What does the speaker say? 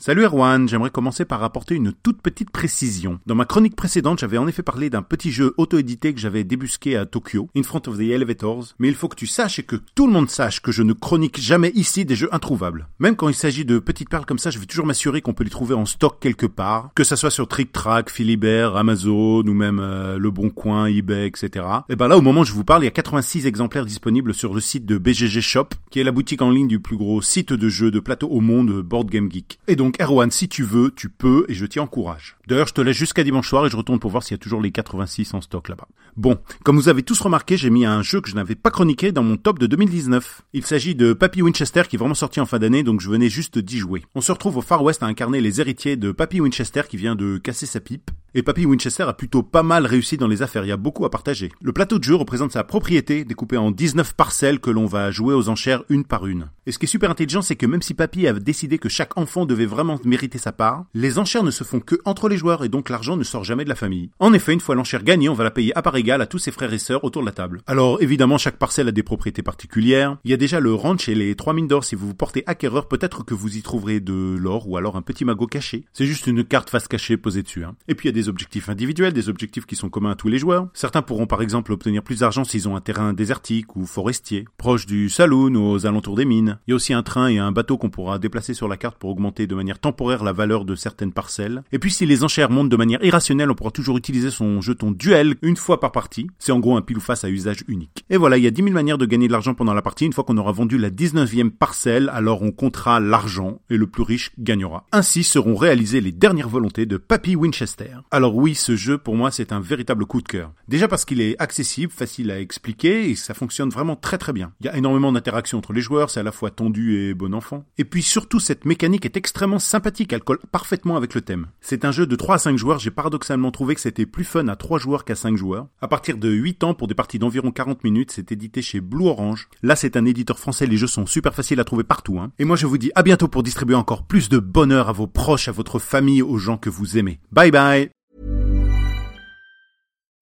Salut Erwan, j'aimerais commencer par apporter une toute petite précision. Dans ma chronique précédente, j'avais en effet parlé d'un petit jeu auto-édité que j'avais débusqué à Tokyo, In Front of the Elevators, mais il faut que tu saches et que tout le monde sache que je ne chronique jamais ici des jeux introuvables. Même quand il s'agit de petites perles comme ça, je vais toujours m'assurer qu'on peut les trouver en stock quelque part, que ça soit sur Trick Track, Philibert, Amazon ou même euh, Le Bon Coin, eBay, etc. Et ben là, au moment où je vous parle, il y a 86 exemplaires disponibles sur le site de BGG Shop, qui est la boutique en ligne du plus gros site de jeux de plateau au monde, Board Game Geek. Erwan, si tu veux, tu peux et je t'y encourage. D'ailleurs, je te laisse jusqu'à dimanche soir et je retourne pour voir s'il y a toujours les 86 en stock là-bas. Bon, comme vous avez tous remarqué, j'ai mis un jeu que je n'avais pas chroniqué dans mon top de 2019. Il s'agit de Papy Winchester qui est vraiment sorti en fin d'année, donc je venais juste d'y jouer. On se retrouve au Far West à incarner les héritiers de Papy Winchester qui vient de casser sa pipe. Et Papy Winchester a plutôt pas mal réussi dans les affaires, il y a beaucoup à partager. Le plateau de jeu représente sa propriété, découpé en 19 parcelles que l'on va jouer aux enchères une par une. Et ce qui est super intelligent, c'est que même si Papy a décidé que chaque enfant devait vraiment mériter sa part, les enchères ne se font que entre les joueurs et donc l'argent ne sort jamais de la famille. En effet, une fois l'enchère gagnée, on va la payer à part égale à tous ses frères et sœurs autour de la table. Alors évidemment, chaque parcelle a des propriétés particulières. Il y a déjà le ranch et les trois mines d'or. Si vous vous portez acquéreur, peut-être que vous y trouverez de l'or ou alors un petit magot caché. C'est juste une carte face cachée posée dessus. Hein. Et puis il y a des objectifs individuels, des objectifs qui sont communs à tous les joueurs. Certains pourront par exemple obtenir plus d'argent s'ils ont un terrain désertique ou forestier, proche du saloon ou aux alentours des mines. Il y a aussi un train et un bateau qu'on pourra déplacer sur la carte pour augmenter de manière temporaire la valeur de certaines parcelles. Et puis si les enchères montent de manière irrationnelle, on pourra toujours utiliser son jeton duel une fois par partie. C'est en gros un pile ou face à usage unique. Et voilà, il y a 10 000 manières de gagner de l'argent pendant la partie. Une fois qu'on aura vendu la 19e parcelle, alors on comptera l'argent et le plus riche gagnera. Ainsi seront réalisées les dernières volontés de Papy Winchester. Alors oui, ce jeu pour moi c'est un véritable coup de cœur. Déjà parce qu'il est accessible, facile à expliquer et ça fonctionne vraiment très très bien. Il y a énormément d'interactions entre les joueurs, c'est à la fois tendu et bon enfant. Et puis surtout cette mécanique est extrêmement sympathique, elle colle parfaitement avec le thème. C'est un jeu de 3 à 5 joueurs, j'ai paradoxalement trouvé que c'était plus fun à 3 joueurs qu'à 5 joueurs. À partir de 8 ans pour des parties d'environ 40 minutes, c'est édité chez Blue Orange. Là c'est un éditeur français, les jeux sont super faciles à trouver partout. Hein. Et moi je vous dis à bientôt pour distribuer encore plus de bonheur à vos proches, à votre famille, aux gens que vous aimez. Bye bye